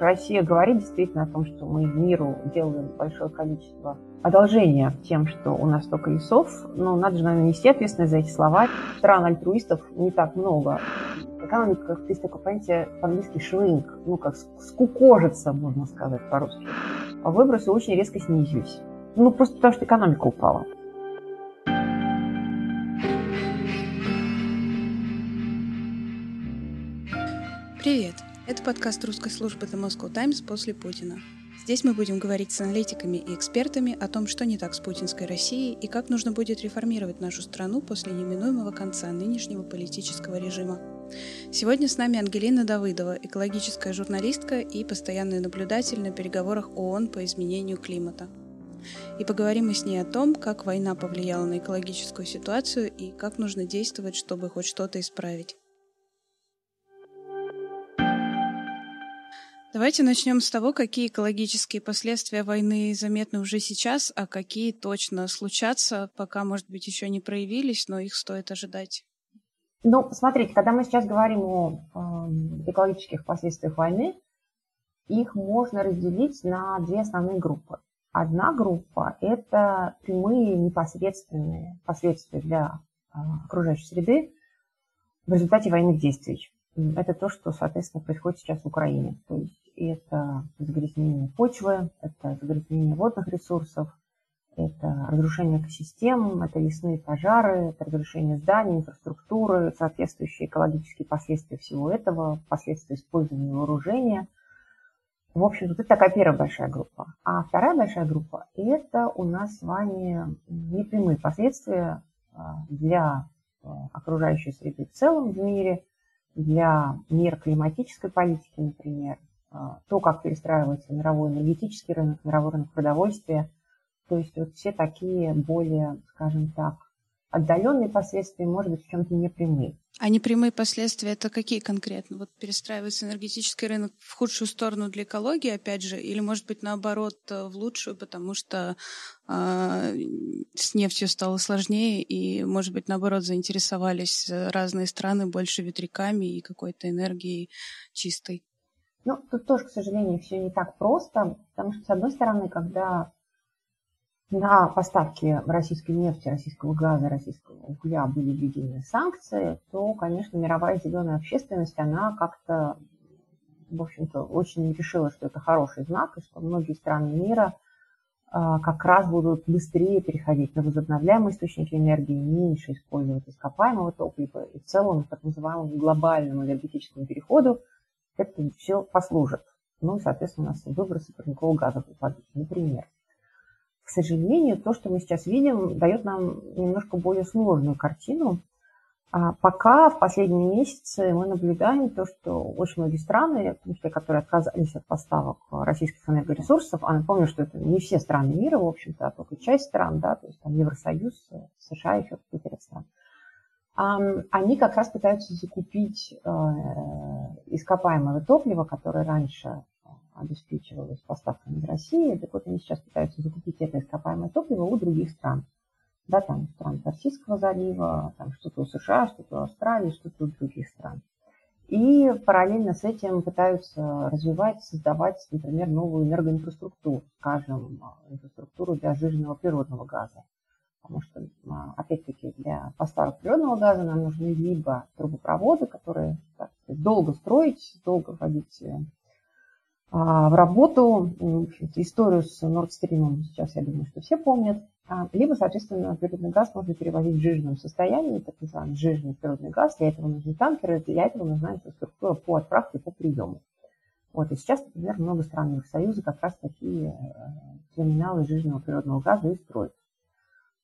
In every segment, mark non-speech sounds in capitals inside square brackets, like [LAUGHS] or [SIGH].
Россия говорит действительно о том, что мы миру делаем большое количество одолжения тем, что у нас столько лесов, но надо же, наверное, нести ответственность за эти слова. Стран альтруистов не так много. Экономика, как есть такое понятие по-английски шринк, ну, как скукожиться, можно сказать по-русски. А выбросы очень резко снизились. Ну, просто потому что экономика упала. Привет! Это подкаст русской службы The Moscow Times после Путина. Здесь мы будем говорить с аналитиками и экспертами о том, что не так с путинской Россией и как нужно будет реформировать нашу страну после неминуемого конца нынешнего политического режима. Сегодня с нами Ангелина Давыдова, экологическая журналистка и постоянный наблюдатель на переговорах ООН по изменению климата. И поговорим мы с ней о том, как война повлияла на экологическую ситуацию и как нужно действовать, чтобы хоть что-то исправить. Давайте начнем с того, какие экологические последствия войны заметны уже сейчас, а какие точно случатся, пока, может быть, еще не проявились, но их стоит ожидать. Ну, смотрите, когда мы сейчас говорим о э, экологических последствиях войны, их можно разделить на две основные группы. Одна группа – это прямые непосредственные последствия для э, окружающей среды в результате военных действий. Это то, что, соответственно, происходит сейчас в Украине. То есть это загрязнение почвы, это загрязнение водных ресурсов, это разрушение экосистем, это лесные пожары, это разрушение зданий, инфраструктуры, соответствующие экологические последствия всего этого, последствия использования вооружения. В общем, вот это такая первая большая группа. А вторая большая группа – это у нас с вами непрямые последствия а, для а, окружающей среды в целом в мире, для мира климатической политики, например, то, как перестраивается мировой энергетический рынок, мировой рынок продовольствия. То есть вот все такие более, скажем так, отдаленные последствия, может быть, в чем-то непрямые. А непрямые последствия это какие конкретно? Вот перестраивается энергетический рынок в худшую сторону для экологии, опять же, или, может быть, наоборот, э, в лучшую, потому что э, с нефтью стало сложнее, и, может быть, наоборот, заинтересовались э, разные страны больше ветряками и какой-то энергией чистой? Ну, тут тоже, к сожалению, все не так просто, потому что, с одной стороны, когда на поставки российской нефти, российского газа, российского угля были введены санкции, то, конечно, мировая зеленая общественность, она как-то, в общем-то, очень решила, что это хороший знак, и что многие страны мира а, как раз будут быстрее переходить на возобновляемые источники энергии, меньше использовать ископаемого топлива, и в целом так называемому глобальному энергетическому переходу это все послужит. Ну и, соответственно, у нас выбросы парникового газа упадут, например. К сожалению, то, что мы сейчас видим, дает нам немножко более сложную картину. А пока в последние месяцы мы наблюдаем то, что очень многие страны, в том числе, которые отказались от поставок российских энергоресурсов, а напомню, что это не все страны мира, в общем-то, а только часть стран, да, то есть там Евросоюз, США, еще какие-то страны они как раз пытаются закупить э, ископаемое топливо, которое раньше э, обеспечивалось поставками в России. Так вот, они сейчас пытаются закупить это ископаемое топливо у других стран. Да, там стран Персидского залива, там что-то у США, что-то у Австралии, что-то у других стран. И параллельно с этим пытаются развивать, создавать, например, новую энергоинфраструктуру, скажем, инфраструктуру для сжиженного природного газа потому что, а, опять-таки, для поставок природного газа нам нужны либо трубопроводы, которые так, долго строить, долго вводить э, а, в работу. В историю с Nord Stream сейчас, я думаю, что все помнят. А, либо, соответственно, природный газ можно перевозить в жиженном состоянии, так называемый жиженный природный газ. Для этого нужны танкеры, для этого нужна инфраструктура по отправке, по приему. Вот, и сейчас, например, много стран Евросоюза как раз такие э, терминалы жиженного природного газа и строят.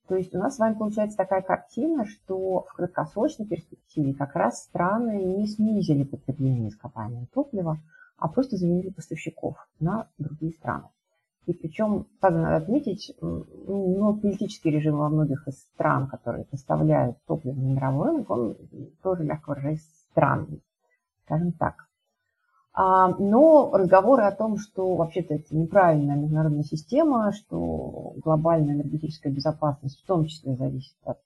То есть у нас с вами получается такая картина, что в краткосрочной перспективе как раз страны не снизили потребление ископаемого топлива, а просто заменили поставщиков на другие страны. И причем, надо отметить, ну, политический режим во многих из стран, которые поставляют топливо на мировой рынок, он тоже, мягко выражаясь, странный, скажем так. А, но разговоры о том, что вообще-то это неправильная международная система, что глобальная энергетическая безопасность в том числе зависит от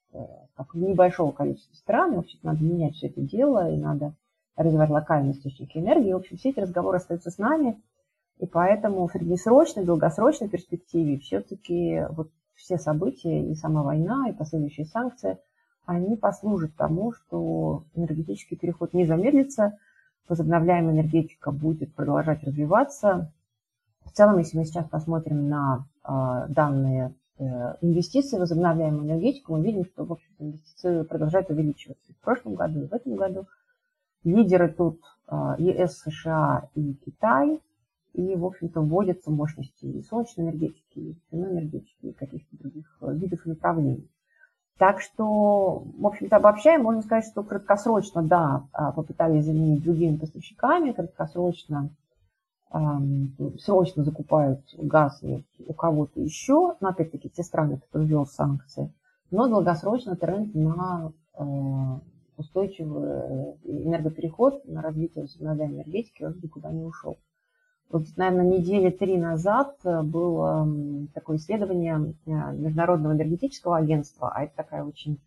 как, небольшого количества стран, и, в общем надо менять все это дело, и надо развивать локальные источники энергии. В общем, все эти разговоры остаются с нами. И поэтому в среднесрочной, долгосрочной перспективе все-таки вот все события, и сама война, и последующие санкции, они послужат тому, что энергетический переход не замедлится, возобновляемая энергетика будет продолжать развиваться. В целом, если мы сейчас посмотрим на э, данные э, инвестиций в возобновляемую энергетику, мы видим, что в общем инвестиции продолжают увеличиваться. В прошлом году и в этом году лидеры тут э, ЕС, США и Китай – и, в общем-то, вводятся мощности и солнечной энергетики, и энергетики, и каких-то других э, видов направлений. Так что, в общем-то, обобщая, можно сказать, что краткосрочно, да, а, попытались заменить другими поставщиками, краткосрочно срочно закупают газ у кого-то еще, но опять-таки те страны, кто ввел санкции, но долгосрочно тренд на э, устойчивый э, энергопереход, на развитие возобновляемой энергетики, он никуда не ушел. Вот, наверное, недели три назад э, было такое исследование э, Международного энергетического агентства, а это такая очень,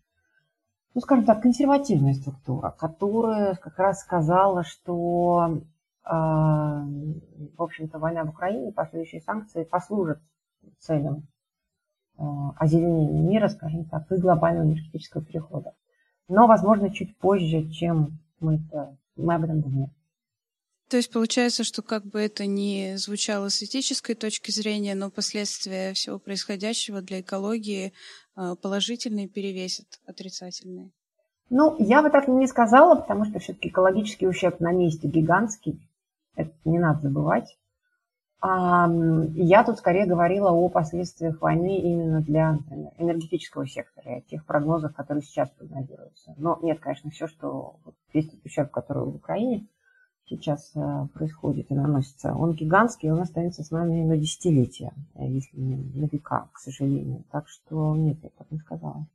ну, скажем так, консервативная структура, которая как раз сказала, что, э, в общем-то, война в Украине, последующие санкции послужат целям озеленения мира, скажем так, и глобального энергетического перехода. Но, возможно, чуть позже, чем мы, это, мы об этом думаем. То есть получается, что как бы это ни звучало с этической точки зрения, но последствия всего происходящего для экологии а, положительные перевесят отрицательные. Ну, я бы так не сказала, потому что все-таки экологический ущерб на месте гигантский. Это не надо забывать. Я тут скорее говорила о последствиях войны именно для например, энергетического сектора и о тех прогнозах, которые сейчас прогнозируются. Но нет, конечно, все, что весь ущерб, который в Украине, сейчас э, происходит и наносится, он гигантский, он останется с нами на десятилетия, если не на века, к сожалению. Так что нет, я так не сказала.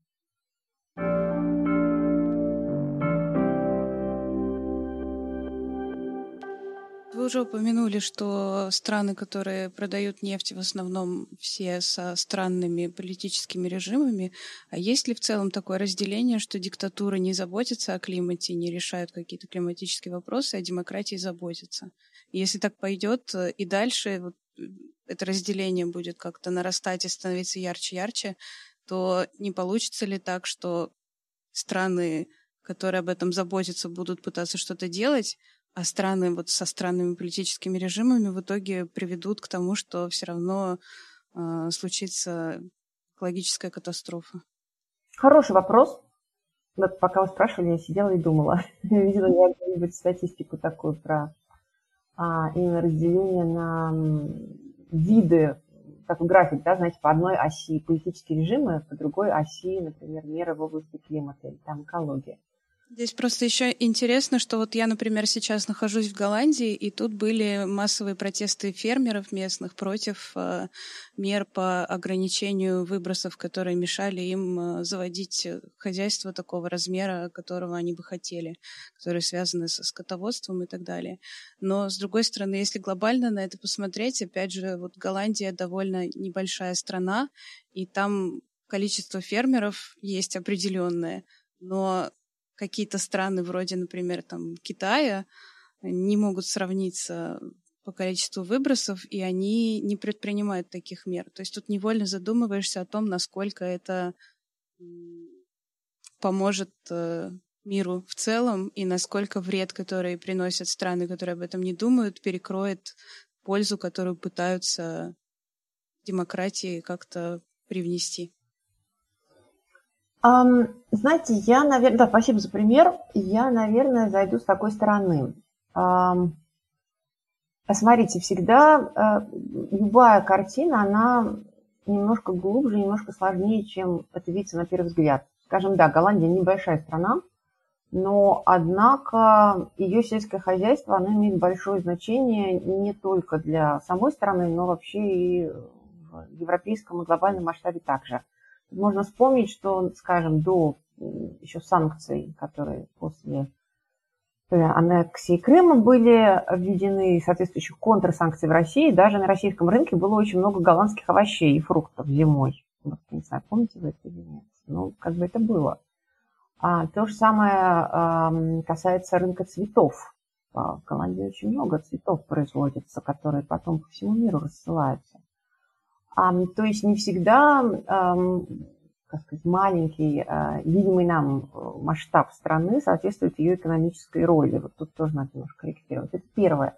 Вы уже упомянули, что страны, которые продают нефть, в основном все со странными политическими режимами. А есть ли в целом такое разделение, что диктатуры не заботятся о климате, не решают какие-то климатические вопросы, а демократии заботятся? Если так пойдет и дальше вот, э, это разделение будет как-то нарастать и становиться ярче-ярче, то не получится ли так, что страны, которые об этом заботятся, будут пытаться что-то делать, страны вот со странными политическими режимами в итоге приведут к тому, что все равно э, случится экологическая катастрофа? Хороший вопрос. Вот пока вы спрашивали, я сидела и думала. [LAUGHS] Видела я где-нибудь статистику такую про а, именно разделение на виды, такой график, да, знаете, по одной оси политические режимы, по другой оси, например, меры в области климата или там экология. Здесь просто еще интересно, что вот я, например, сейчас нахожусь в Голландии, и тут были массовые протесты фермеров местных против э, мер по ограничению выбросов, которые мешали им э, заводить хозяйство такого размера, которого они бы хотели, которые связаны со скотоводством и так далее. Но, с другой стороны, если глобально на это посмотреть, опять же, вот Голландия довольно небольшая страна, и там количество фермеров есть определенное, но какие-то страны вроде, например, там Китая не могут сравниться по количеству выбросов, и они не предпринимают таких мер. То есть тут невольно задумываешься о том, насколько это поможет э, миру в целом, и насколько вред, который приносят страны, которые об этом не думают, перекроет пользу, которую пытаются демократии как-то привнести. Знаете, я, наверное, да, спасибо за пример. Я, наверное, зайду с такой стороны. Um, смотрите, всегда uh, любая картина, она немножко глубже, немножко сложнее, чем это видится на первый взгляд. Скажем, да, Голландия небольшая страна, но, однако, ее сельское хозяйство, оно имеет большое значение не только для самой страны, но вообще и в европейском и глобальном масштабе также. Можно вспомнить, что, скажем, до еще санкций, которые после э, аннексии Крыма были введены соответствующих контрсанкций в России. Даже на российском рынке было очень много голландских овощей и фруктов зимой. Вот, не знаю, помните вы это или нет? Ну, как бы это было. А, то же самое а, касается рынка цветов. В Голландии очень много цветов производится, которые потом по всему миру рассылаются. То есть не всегда как сказать, маленький, а, видимый нам масштаб страны соответствует ее экономической роли. Вот тут тоже надо немножко корректировать. Это первое.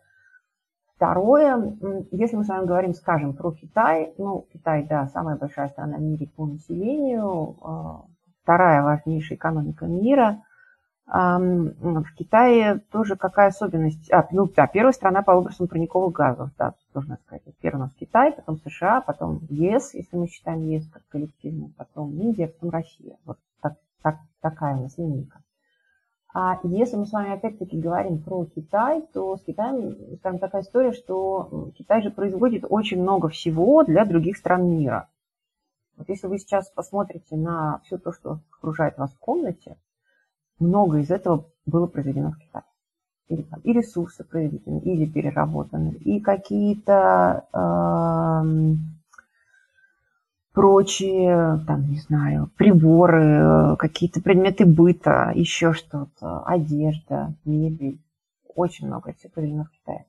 Второе, если мы с вами говорим, скажем, про Китай, ну, Китай, да, самая большая страна в мире по населению, а, вторая важнейшая экономика мира. В Китае тоже какая особенность? А, ну, да, первая страна по выбросам парниковых газов, да, должна сказать. Первый у нас Китай, потом США, потом ЕС, если мы считаем ЕС как коллективный, потом Индия, потом Россия. Вот так, так, такая у нас линейка. А если мы с вами опять-таки говорим про Китай, то с Китаем, скажем, такая история, что Китай же производит очень много всего для других стран мира. Вот если вы сейчас посмотрите на все то, что окружает вас в комнате, много из этого было произведено в Китае. И ресурсы произведены, или переработаны, и какие-то э, прочие, там, не знаю, приборы, какие-то предметы быта, еще что-то, одежда, мебель. Очень много всего произведено в Китае.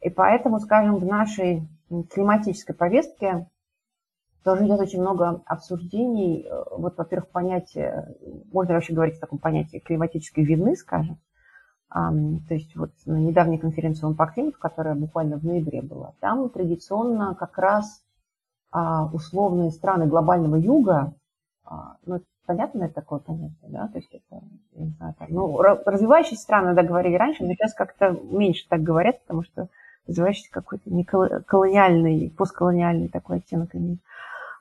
И поэтому, скажем, в нашей климатической повестке тоже идет очень много обсуждений. Э, вот, во-первых, понятие, можно вообще говорить о таком понятии климатической вины, скажем. То есть вот на недавней конференции по климату, которая буквально в ноябре была, там традиционно как раз а, условные страны глобального юга, а, ну, понятно это такое понятие, да, то есть это, я не знаю, там, ну, развивающиеся страны, да, говорили раньше, но сейчас как-то меньше так говорят, потому что развивающийся какой-то не колониальный, постколониальный такой оттенок имеет.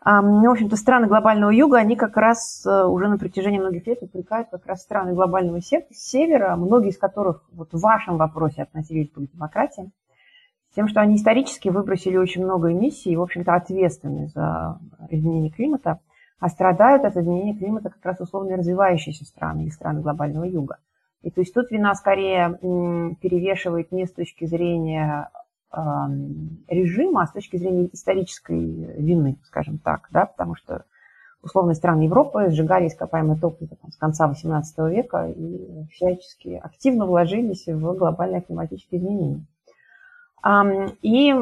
Ну, в общем-то, страны глобального юга, они как раз э, уже на протяжении многих лет упрекают как раз страны глобального севера, многие из которых вот в вашем вопросе относились к демократии, тем, что они исторически выбросили очень много эмиссий и, в общем-то, ответственны за изменение климата, а страдают от изменения климата как раз условно развивающиеся страны и страны глобального юга. И то есть тут вина скорее перевешивает не с точки зрения режима, а с точки зрения исторической вины, скажем так, да, потому что условные страны Европы сжигали ископаемое топливо там, с конца XVIII века и всячески активно вложились в глобальные климатические изменения. И,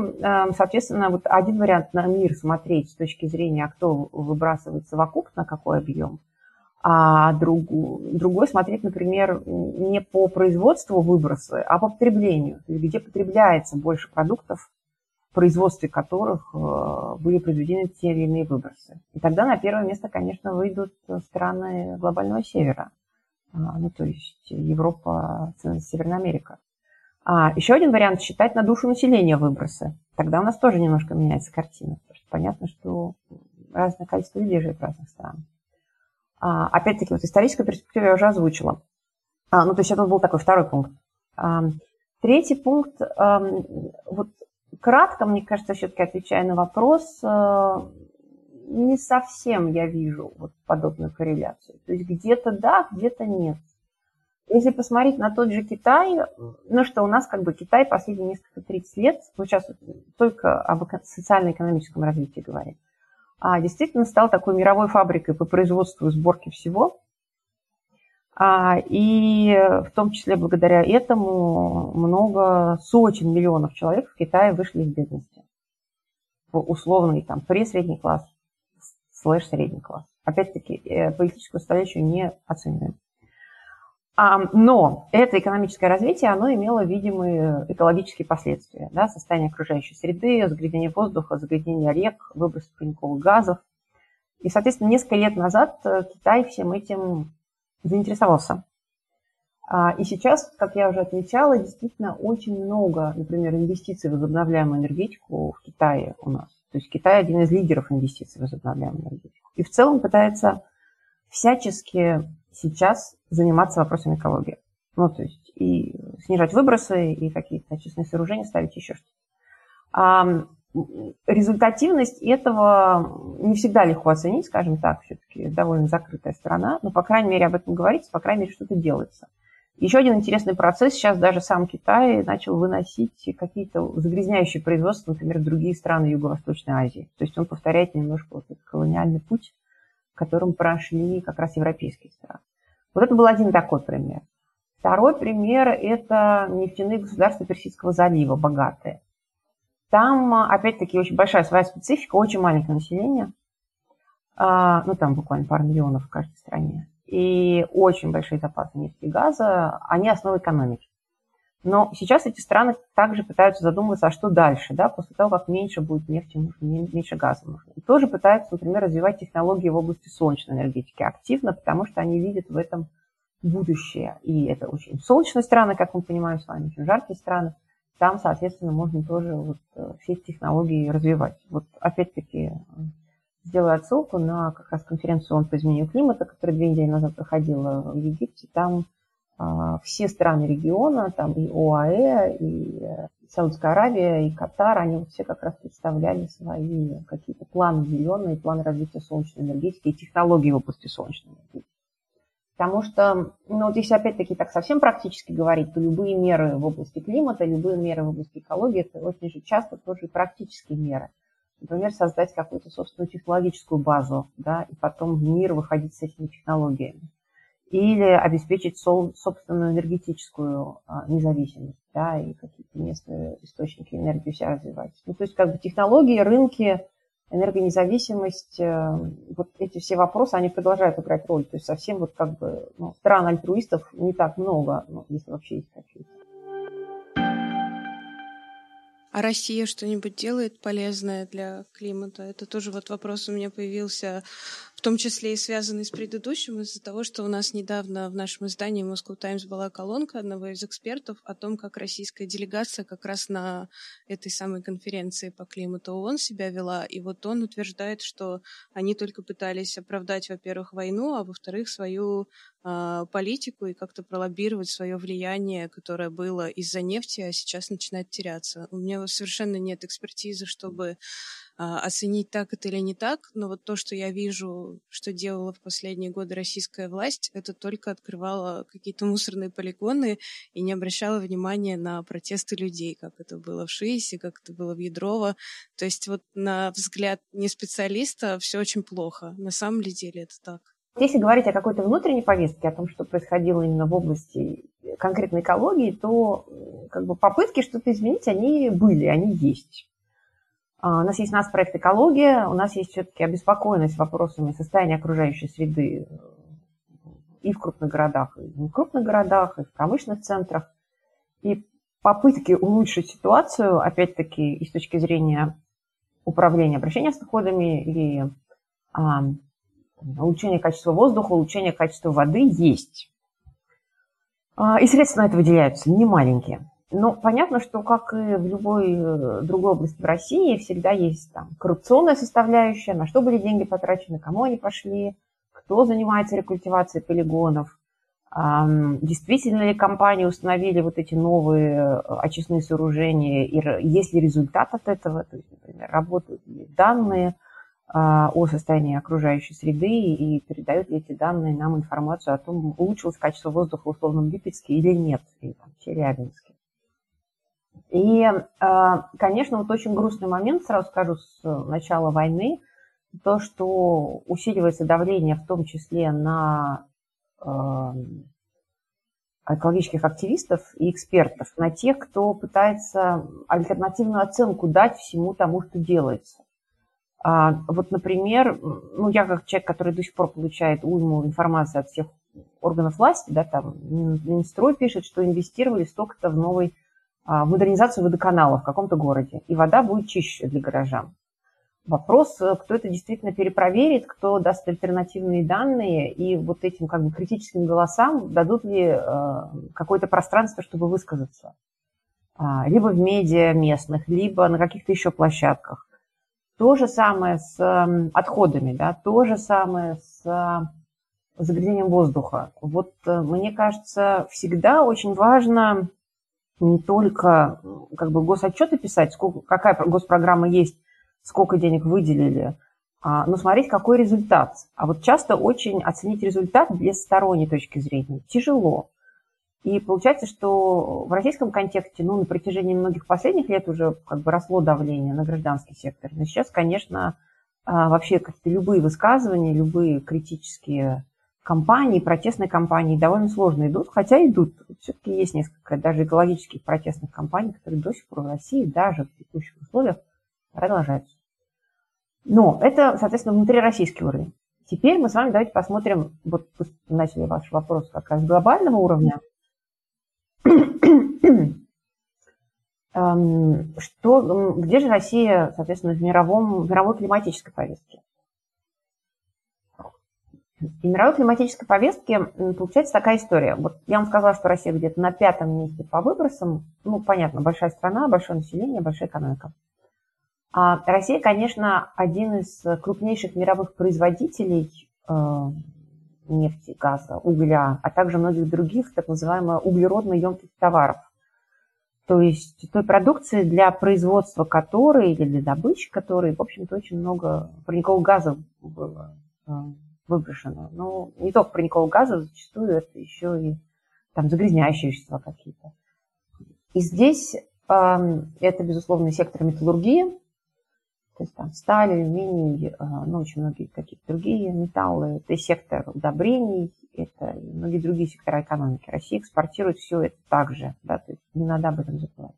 соответственно, вот один вариант на мир смотреть с точки зрения, а кто выбрасывает совокупно, какой объем – а другу, другой смотреть, например, не по производству выбросы, а по потреблению, то есть где потребляется больше продуктов, в производстве которых э, были произведены те или иные выбросы. И тогда на первое место, конечно, выйдут страны глобального севера, а, ну то есть Европа, Северная Америка. А еще один вариант считать на душу населения выбросы. Тогда у нас тоже немножко меняется картина, потому что понятно, что разное количество людей живет в разных странах. А, опять-таки, вот историческая перспектива я уже озвучила. А, ну, то есть это был такой второй пункт. А, третий пункт, вот кратко, мне кажется, все-таки отвечая на вопрос, не совсем я вижу вот подобную корреляцию. То есть где-то да, где-то нет. Если посмотреть на тот же Китай, ну что, у нас как бы Китай последние несколько 30 лет, мы сейчас только об социально-экономическом развитии говорим, а, действительно стал такой мировой фабрикой по производству и сборке всего. А, и в том числе благодаря этому много сотен миллионов человек в Китае вышли из бедности. Условный там пресредний класс, слэш средний класс. Опять-таки, э, политическую составляющую не оцениваем. Но это экономическое развитие, оно имело видимые экологические последствия. Да, состояние окружающей среды, загрязнение воздуха, загрязнение рек, выброс парниковых газов. И, соответственно, несколько лет назад э, Китай всем этим заинтересовался. А, и сейчас, как я уже отмечала, действительно очень много, например, инвестиций в возобновляемую энергетику в Китае у нас. То есть Китай один из лидеров инвестиций в возобновляемую энергетику. И в целом пытается всячески сейчас заниматься вопросами экологии. Ну, то есть и снижать выбросы, и какие-то очистные сооружения ставить, еще что-то. А результативность этого не всегда легко оценить, скажем так, все-таки довольно закрытая страна, но, по крайней мере, об этом говорится, по крайней мере, что-то делается. Еще один интересный процесс. Сейчас даже сам Китай начал выносить какие-то загрязняющие производства, например, в другие страны Юго-Восточной Азии. То есть он повторяет немножко вот этот колониальный путь, которым прошли как раз европейские страны. Вот это был один такой пример. Второй пример – это нефтяные государства Персидского залива, богатые. Там, опять-таки, очень большая своя специфика, очень маленькое население. А, ну, там буквально пару миллионов в каждой стране. И очень большие запасы нефти и газа, они основа экономики. Но сейчас эти страны также пытаются задумываться, а что дальше, да, после того, как меньше будет нефти меньше газа нужно. И тоже пытаются, например, развивать технологии в области солнечной энергетики активно, потому что они видят в этом будущее. И это очень солнечные страны, как мы понимаем с вами, очень жаркие страны. Там, соответственно, можно тоже вот э, все эти технологии развивать. Вот опять-таки сделаю отсылку на как раз конференцию ООН по изменению климата, которая две недели назад проходила в Египте. Там все страны региона, там и ОАЭ, и э, Саудская Аравия, и Катар, они все как раз представляли свои какие-то планы зеленые, планы развития солнечной энергетики и технологий в области солнечной энергетики. Потому что, ну вот если опять-таки так совсем практически говорить, то любые меры в области климата, любые меры в области экологии, это очень же часто тоже практические меры. Например, создать какую-то собственную технологическую базу, да, и потом в мир выходить с этими технологиями или обеспечить собственную энергетическую а, независимость, да, и какие-то местные источники энергии все развивать. Ну, то есть как бы технологии, рынки, энергонезависимость, э, вот эти все вопросы, они продолжают играть роль. То есть совсем вот как бы ну, стран альтруистов не так много, ну, если вообще есть какие-то. А Россия что-нибудь делает полезное для климата? Это тоже вот вопрос у меня появился том числе и связанный с предыдущим, из-за того, что у нас недавно в нашем издании Moscow Times была колонка одного из экспертов о том, как российская делегация как раз на этой самой конференции по климату ООН себя вела. И вот он утверждает, что они только пытались оправдать, во-первых, войну, а во-вторых, свою э, политику и как-то пролоббировать свое влияние, которое было из-за нефти, а сейчас начинает теряться. У меня совершенно нет экспертизы, чтобы оценить так это или не так, но вот то, что я вижу, что делала в последние годы российская власть, это только открывала какие-то мусорные полигоны и не обращала внимания на протесты людей, как это было в Шиисе, как это было в Ядрово. То есть вот на взгляд не специалиста все очень плохо. На самом ли деле это так? Если говорить о какой-то внутренней повестке, о том, что происходило именно в области конкретной экологии, то как бы попытки что-то изменить, они были, они есть. А, у нас есть у нас проект «Экология», у нас есть все-таки обеспокоенность вопросами состояния окружающей среды э, и в крупных городах, и не в крупных городах, и в промышленных центрах. И попытки улучшить ситуацию, опять-таки, и с точки зрения управления обращения с отходами или а, улучшения качества воздуха, улучшения качества воды есть. А, и средства на это выделяются, не маленькие. Но понятно, что, как и в любой э, другой области в России, всегда есть там коррупционная составляющая, на что были деньги потрачены, кому они пошли, кто занимается рекультивацией полигонов, действительно ли компании установили вот эти новые э, очистные сооружения, и есть ли результат от этого, то есть, например, работают ли данные а, о состоянии окружающей среды и передают ли эти данные нам информацию о том, улучшилось качество воздуха в условном Липецке или нет, или там, Челябинске. И, э, конечно, вот очень грустный момент, сразу скажу, с начала войны, то, что усиливается давление в том числе на э, экологических активистов и экспертов, на тех, кто пытается альтернативную оценку дать всему тому, что делается. А, вот, например, ну, я как человек, который до сих пор получает уйму информации от всех органов власти, да, там Минстрой пишет, что инвестировали столько-то в новый а, модернизацию водоканала в каком-то городе, и вода будет чище для горожан. Вопрос, э, кто это действительно перепроверит, кто даст альтернативные данные, и вот этим как бы критическим голосам дадут ли э, какое-то пространство, чтобы высказаться. А, либо в медиа местных, либо на каких-то еще площадках. То же самое с отходами, да, то же самое с э, загрязнением воздуха. Вот мне кажется, всегда очень важно не только как бы госотчеты писать, сколько, какая госпрограмма есть, сколько денег выделили, а, но смотреть, какой результат. А вот часто очень оценить результат без сторонней точки зрения тяжело. И получается, что в российском контексте, ну, на протяжении многих последних лет уже как бы росло давление на гражданский сектор. Но сейчас, конечно, а, вообще как-то любые высказывания, любые критические кампании, протестные кампании довольно сложно идут, хотя идут. Все-таки есть несколько даже экологических протестных кампаний, которые до сих пор в России даже в текущих условиях продолжаются. Но это, соответственно, внутрироссийский уровень. Теперь мы с вами давайте посмотрим, вот начали ваш вопрос как раз с глобального уровня. Эм, что, где же Россия, соответственно, в, мировом, в мировой климатической повестке? И мировой климатической повестке получается такая история. Вот я вам сказала, что Россия где-то на пятом месте по выбросам. Ну, понятно, большая страна, большое население, большая экономика. А Россия, конечно, один из крупнейших мировых производителей э, нефти, газа, угля, а также многих других так называемых углеродно емких товаров. То есть той продукции, для производства которой или для добычи которой, в общем-то, очень много парникового газа было э, выброшено. Но не только парникового газа, зачастую это еще и там загрязняющие вещества какие-то. И здесь э, это, безусловно, сектор металлургии, то есть там сталь, алюминий, э, ну, очень многие какие-то другие металлы. Это сектор удобрений, это и многие другие сектора экономики. Россия экспортирует все это также, да, то есть не надо об этом забывать.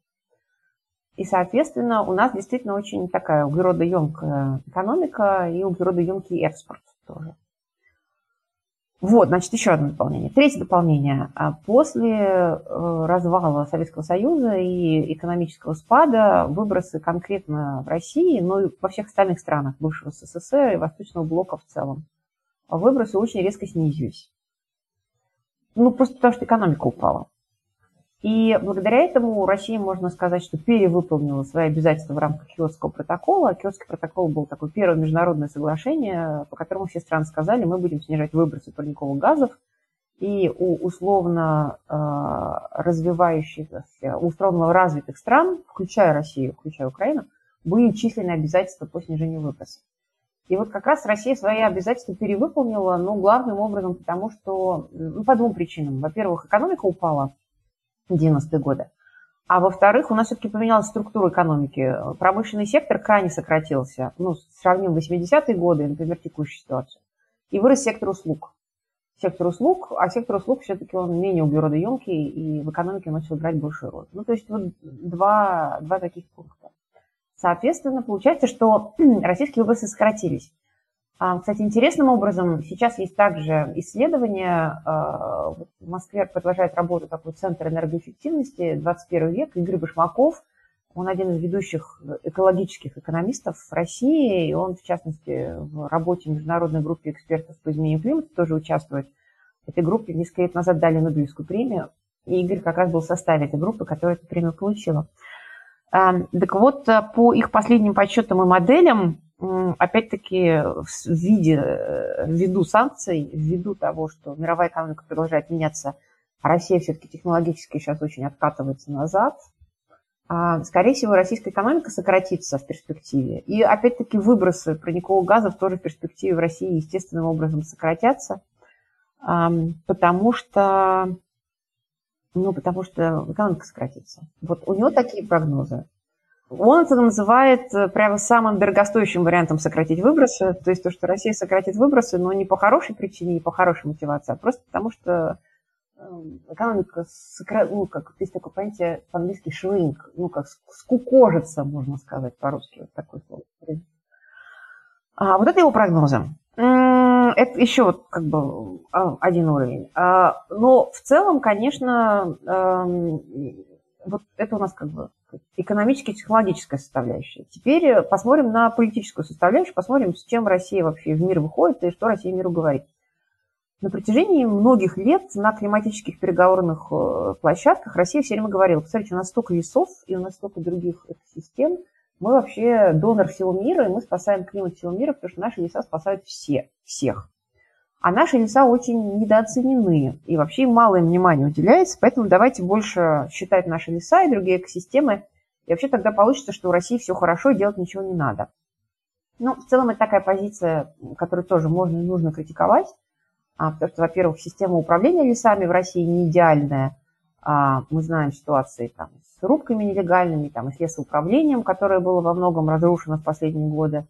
И, соответственно, у нас действительно очень такая углеродоемкая экономика и углеродоемкий экспорт тоже. Вот, значит, еще одно дополнение. Третье дополнение. А после э, развала Советского Союза и экономического спада выбросы конкретно в России, но и во всех остальных странах бывшего СССР и Восточного блока в целом, выбросы очень резко снизились. Ну, просто потому что экономика упала. И благодаря этому Россия, можно сказать, что перевыполнила свои обязательства в рамках Киотского протокола. Киотский протокол был такое первое международное соглашение, по которому все страны сказали, мы будем снижать выбросы парниковых газов, и у условно э, развивающихся, условно развитых стран, включая Россию, включая Украину, были численные обязательства по снижению выбросов. И вот как раз Россия свои обязательства перевыполнила, ну, главным образом потому, что, ну, по двум причинам. Во-первых, экономика упала, 90-е годы. А во-вторых, у нас все-таки поменялась структура экономики. Промышленный сектор крайне сократился. Ну, сравним 80-е годы и, например, текущую ситуацию. И вырос сектор услуг. Сектор услуг, а сектор услуг все-таки он менее углеродоемкий, и в экономике начал играть большую роль. Ну, то есть вот два, два таких пункта. Соответственно, получается, что [CLEARS THROAT] российские выбросы сократились. А, кстати, интересным образом сейчас есть также исследование, а, в Москве продолжает работу такой центр энергоэффективности 21 век, Игорь Башмаков, он один из ведущих экологических экономистов России, и он, в частности, в работе международной группы экспертов по изменению климата тоже участвует. Этой группе несколько лет назад дали Нобелевскую премию, и Игорь как раз был в составе этой группы, которая эту премию получила. А, так вот, по их последним подсчетам и моделям, опять-таки, в виде, э, ввиду санкций, ввиду того, что мировая экономика продолжает меняться, а Россия все-таки технологически сейчас очень откатывается назад, а, скорее всего, российская экономика сократится в перспективе. И опять-таки выбросы парниковых газов тоже в перспективе в России естественным образом сократятся, потому что, ну, потому что экономика сократится. Вот у него такие прогнозы. Он это называет э, прямо самым дорогостоящим вариантом сократить выбросы. То есть то, что Россия сократит выбросы, но не по хорошей причине, не по хорошей мотивации, а просто потому что эм, экономика, сокра... ну, как есть такое понятие по-английски shrink, ну, как скукожится, можно сказать по-русски, вот такое слово. А, вот это его прогнозы. Это еще вот как бы а, один уровень. А, но в целом, конечно, эм, вот это у нас как бы экономически технологическая составляющая. Теперь э, посмотрим на политическую составляющую, посмотрим, с чем Россия вообще в мир выходит и что Россия миру говорит. На протяжении многих лет на климатических переговорных э, площадках Россия все время говорила, посмотрите, у нас столько лесов и у нас столько других экосистем, мы вообще донор всего мира, и мы спасаем климат всего мира, потому что наши леса спасают все, всех. А наши леса очень недооценены, и вообще мало им внимания уделяется, поэтому давайте больше считать наши леса и другие экосистемы, и вообще тогда получится, что у России все хорошо, делать ничего не надо. Ну, в целом это такая позиция, которую тоже можно и нужно критиковать, а, потому что, во-первых, система управления лесами в России не идеальная. А, мы знаем ситуации там, с рубками нелегальными, там, и с лесоуправлением, которое было во многом разрушено в последние годы.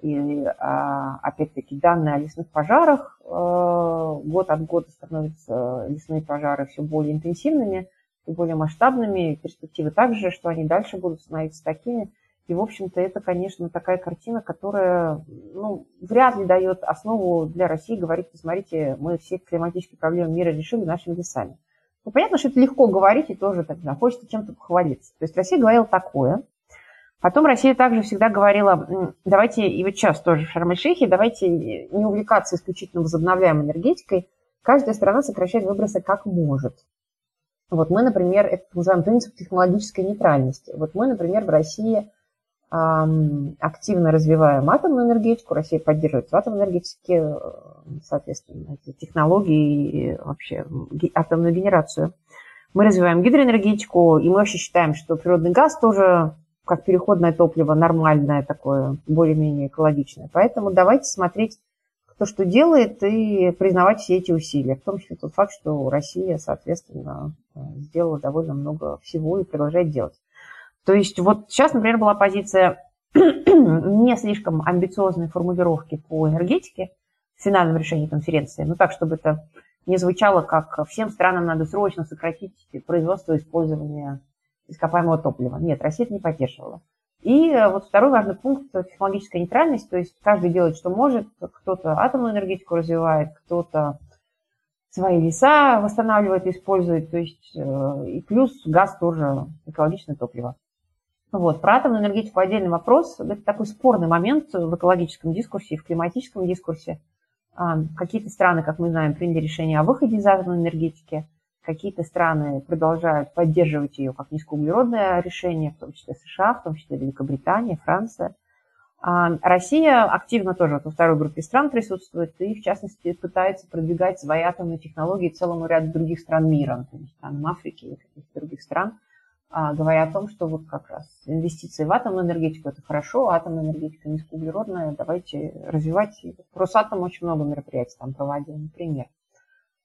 И, а, опять-таки, данные о лесных пожарах э, год от года становятся лесные пожары все более интенсивными, все более масштабными. Перспективы также, что они дальше будут становиться такими. И, в общем-то, это, конечно, такая картина, которая ну, вряд ли дает основу для России говорить, посмотрите, мы все климатические проблемы мира решили нашими лесами. Ну, понятно, что это легко говорить и тоже так, хочется чем-то похвалиться. То есть Россия говорила такое – Потом Россия также всегда говорила, давайте, и вот сейчас тоже в Шарм-эль-Шейхе, давайте не увлекаться исключительно возобновляемой энергетикой. Каждая страна сокращает выбросы как может. Вот мы, например, это называем принцип технологической нейтральности. Вот мы, например, в России эм, активно развиваем атомную энергетику, Россия поддерживает энергетике, э, соответственно, эти технологии и вообще атомную генерацию. Мы развиваем гидроэнергетику, и мы вообще считаем, что природный газ тоже как переходное топливо нормальное такое, более-менее экологичное. Поэтому давайте смотреть, кто что делает, и признавать все эти усилия. В том числе тот факт, что Россия, соответственно, сделала довольно много всего и продолжает делать. То есть вот сейчас, например, была позиция [CLEARS THROAT] не слишком амбициозной формулировки по энергетике в финальном решении конференции, ну так, чтобы это не звучало, как всем странам надо срочно сократить производство и использование ископаемого топлива. Нет, Россия это не поддерживала. И э, вот второй важный пункт – технологическая нейтральность, то есть каждый делает, что может. Кто-то атомную энергетику развивает, кто-то свои леса восстанавливает использует, то есть э, и плюс газ тоже экологичное топливо. Вот. Про атомную энергетику отдельный вопрос. Это такой спорный момент в экологическом дискурсе и в климатическом дискурсе. А, какие-то страны, как мы знаем, приняли решение о выходе из атомной энергетики – Какие-то страны продолжают поддерживать ее как низкоуглеродное решение, в том числе США, в том числе Великобритания, Франция. А Россия активно тоже во второй группе стран присутствует и, в частности, пытается продвигать свои атомные технологии целому ряду других стран мира, например, странам Африки и каких-то других стран, а, говоря о том, что вот как раз инвестиции в атомную энергетику – это хорошо, атомная энергетика низкоуглеродная, давайте развивать. Росатом очень много мероприятий там проводил, например.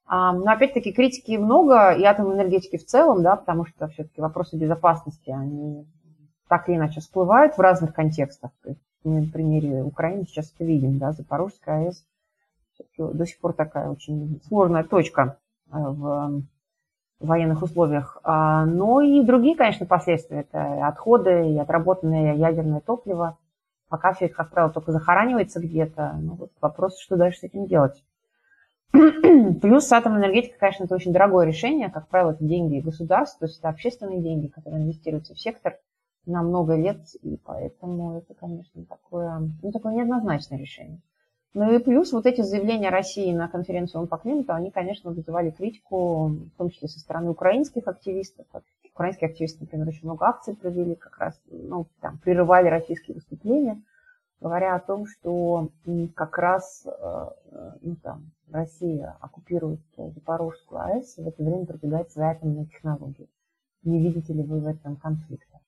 Но опять-таки критики много и атомной энергетики в целом, да, потому что все-таки вопросы безопасности, они так или иначе всплывают в разных контекстах. То есть на примере Украины сейчас это видим, да, Запорожская АЭС до сих пор такая очень сложная точка э, в военных условиях. А, но и другие, конечно, последствия. Это отходы и отработанное ядерное топливо. Пока все это, как правило, только захоранивается где-то. Ну, вот вопрос, что дальше с этим делать. [CLEARS THROAT] Плюс атомная энергетика, конечно, это очень дорогое решение. Как правило, это деньги государства, то есть это общественные деньги, которые инвестируются в сектор на много лет, и поэтому это, конечно, такое, ну, такое неоднозначное решение. Ну и плюс вот эти заявления России на конференцию по климату, они, конечно, вызывали критику, в том числе со стороны украинских активистов. Украинские активисты, например, очень много акций провели, как раз ну, там, прерывали российские выступления, говоря о том, что как раз э, ну, там, Россия оккупирует Запорожскую АЭС и в это время продвигает свои атомные технологии. Не видите ли вы в этом конфликта?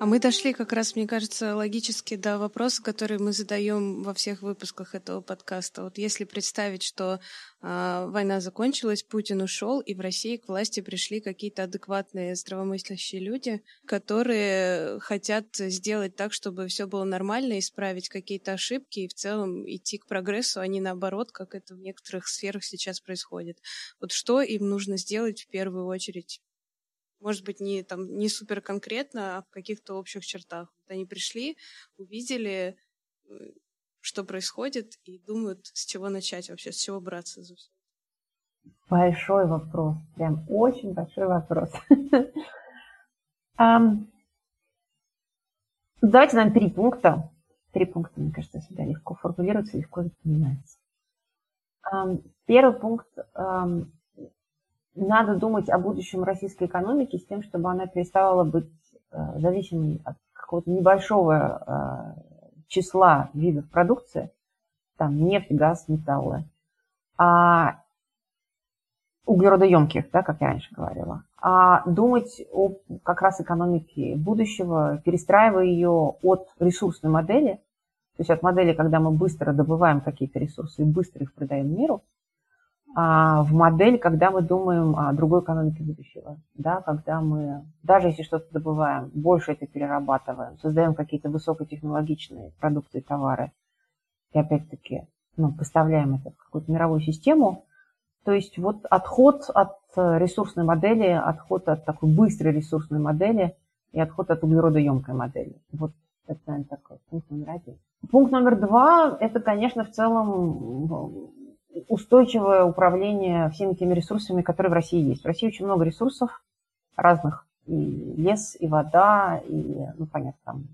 А мы дошли как раз, мне кажется, логически до вопроса, который мы задаем во всех выпусках этого подкаста. Вот если представить, что э, война закончилась, Путин ушел, и в России к власти пришли какие-то адекватные, здравомыслящие люди, которые хотят сделать так, чтобы все было нормально, исправить какие-то ошибки и в целом идти к прогрессу, а не наоборот, как это в некоторых сферах сейчас происходит. Вот что им нужно сделать в первую очередь? Может быть, не, там, не супер конкретно, а в каких-то общих чертах. Вот они пришли, увидели, что происходит, и думают, с чего начать вообще, с чего браться за все. Большой вопрос, прям очень большой вопрос. [LAUGHS] Давайте нам три пункта. Три пункта, мне кажется, всегда легко формулируется, легко запоминается. Первый пункт надо думать о будущем российской экономики с тем, чтобы она переставала быть э, зависимой от какого-то небольшого э, числа видов продукции, там нефть, газ, металлы, а углеродоемких, да, как я раньше говорила, а думать о как раз экономике будущего, перестраивая ее от ресурсной модели, то есть от модели, когда мы быстро добываем какие-то ресурсы и быстро их продаем миру, в модель, когда мы думаем о другой экономике будущего, да, когда мы, даже если что-то добываем, больше это перерабатываем, создаем какие-то высокотехнологичные продукты и товары, и опять-таки ну, поставляем это в какую-то мировую систему, то есть вот отход от ресурсной модели, отход от такой быстрой ресурсной модели и отход от углеродоемкой модели. Вот это, наверное, такой пункт номер один. Пункт номер два – это, конечно, в целом устойчивое управление всеми теми ресурсами, которые в России есть. В России очень много ресурсов разных. И лес, и вода, и, ну, понятно, там,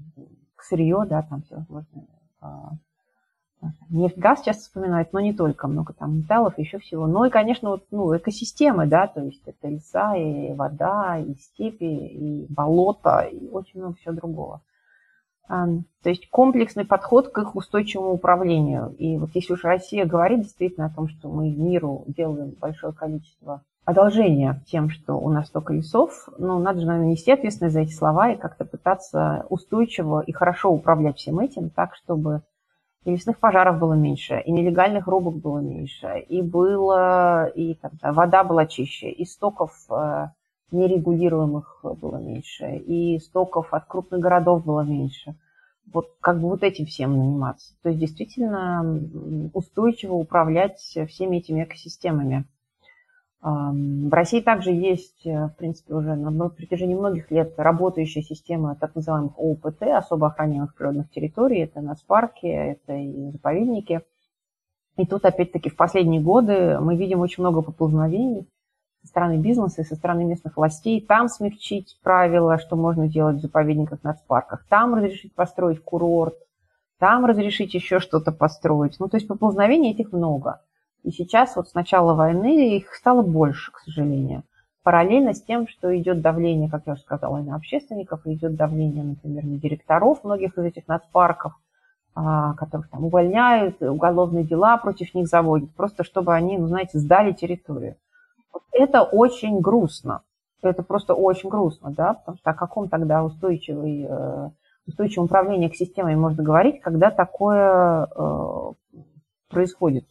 сырье, да, там все возможное. А, нефть, газ часто вспоминают, но не только, много там металлов, еще всего. Ну и, конечно, вот, ну, экосистемы, да, то есть это леса, и вода, и степи, и болото, и очень много всего другого. То есть комплексный подход к их устойчивому управлению. И вот если уж Россия говорит действительно о том, что мы миру делаем большое количество одолжения тем, что у нас столько лесов, ну, надо же, наверное, нести ответственность за эти слова и как-то пытаться устойчиво и хорошо управлять всем этим так, чтобы и лесных пожаров было меньше, и нелегальных рубок было меньше, и было, и там, вода была чище, и стоков э, нерегулируемых было меньше, и стоков от крупных городов было меньше. Вот как бы вот этим всем заниматься. То есть действительно устойчиво управлять всеми этими экосистемами. В России также есть, э, в принципе, уже на протяжении многих лет работающая система так называемых ОПТ, особо охраняемых природных территорий. Это нацпарки, это и заповедники. И тут, опять-таки, в последние годы мы видим очень много поползновений со стороны бизнеса и со стороны местных властей. Там смягчить правила, что можно делать в заповедниках, нацпарках. Там разрешить построить курорт. Там разрешить еще что-то построить. Ну, то есть поползновений этих много. И сейчас вот с начала войны их стало больше, к сожалению. Параллельно с тем, что идет давление, как я уже сказала, на общественников, идет давление, например, на директоров многих из этих нацпарков, а, которых там увольняют, уголовные дела против них заводят, просто чтобы они, ну, знаете, сдали территорию. Это очень грустно. Это просто очень грустно, да, потому что о каком тогда устойчивый, э, устойчивом управлении экосистемой можно говорить, когда такое э, происходит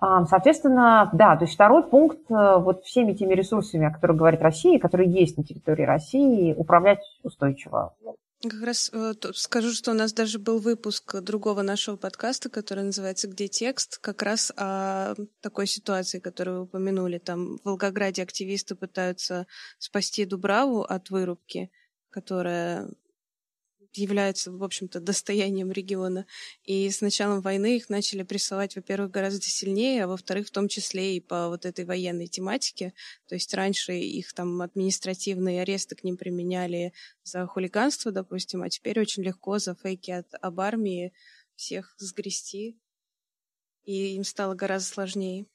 Соответственно, да, то есть второй пункт, э, вот всеми теми ресурсами, о которых говорит Россия, которые есть на территории России, управлять устойчиво. Как раз э, скажу, что у нас даже был выпуск другого нашего подкаста, который называется «Где текст?», как раз о такой ситуации, которую вы упомянули. Там в Волгограде активисты пытаются спасти Дубраву от вырубки, которая являются, в общем-то, достоянием региона. И с началом войны их начали прессовать, во-первых, гораздо сильнее, а во-вторых, в том числе и по вот этой военной тематике. То есть раньше их там административные аресты к ним применяли за хулиганство, допустим, а теперь очень легко за фейки от, об армии всех сгрести. И им стало гораздо сложнее.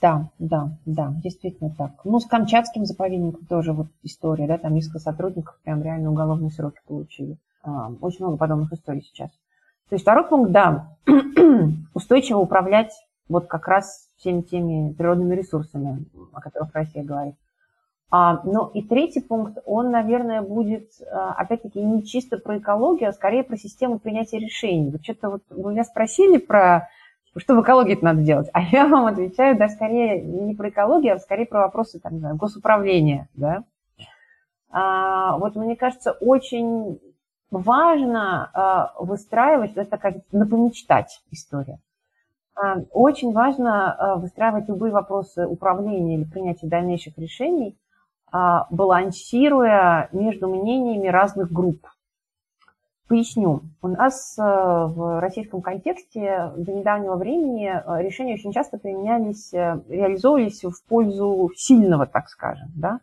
Да, да, да, действительно так. Ну, с Камчатским заповедником тоже вот история, да, там несколько сотрудников прям реально уголовные сроки получили. А, очень много подобных историй сейчас. То есть второй пункт, да, [CLEARS THROAT] устойчиво управлять вот как раз всеми теми природными ресурсами, о которых Россия говорит. А, ну и третий пункт, он, наверное, будет, а, опять-таки, не чисто про экологию, а скорее про систему принятия решений. Вот что-то вот вы меня спросили про что в экологии надо делать? А я вам отвечаю, да, скорее не про экологию, а скорее про вопросы, там, не знаю, госуправления, да. А, вот мне кажется, очень важно а, выстраивать, это такая напомечтать история. А, очень важно а, выстраивать любые вопросы управления или принятия дальнейших решений, а, балансируя между мнениями разных групп. Поясню. У нас э, в российском контексте до недавнего времени э, решения очень часто применялись, э, реализовывались в пользу сильного, так скажем. Да?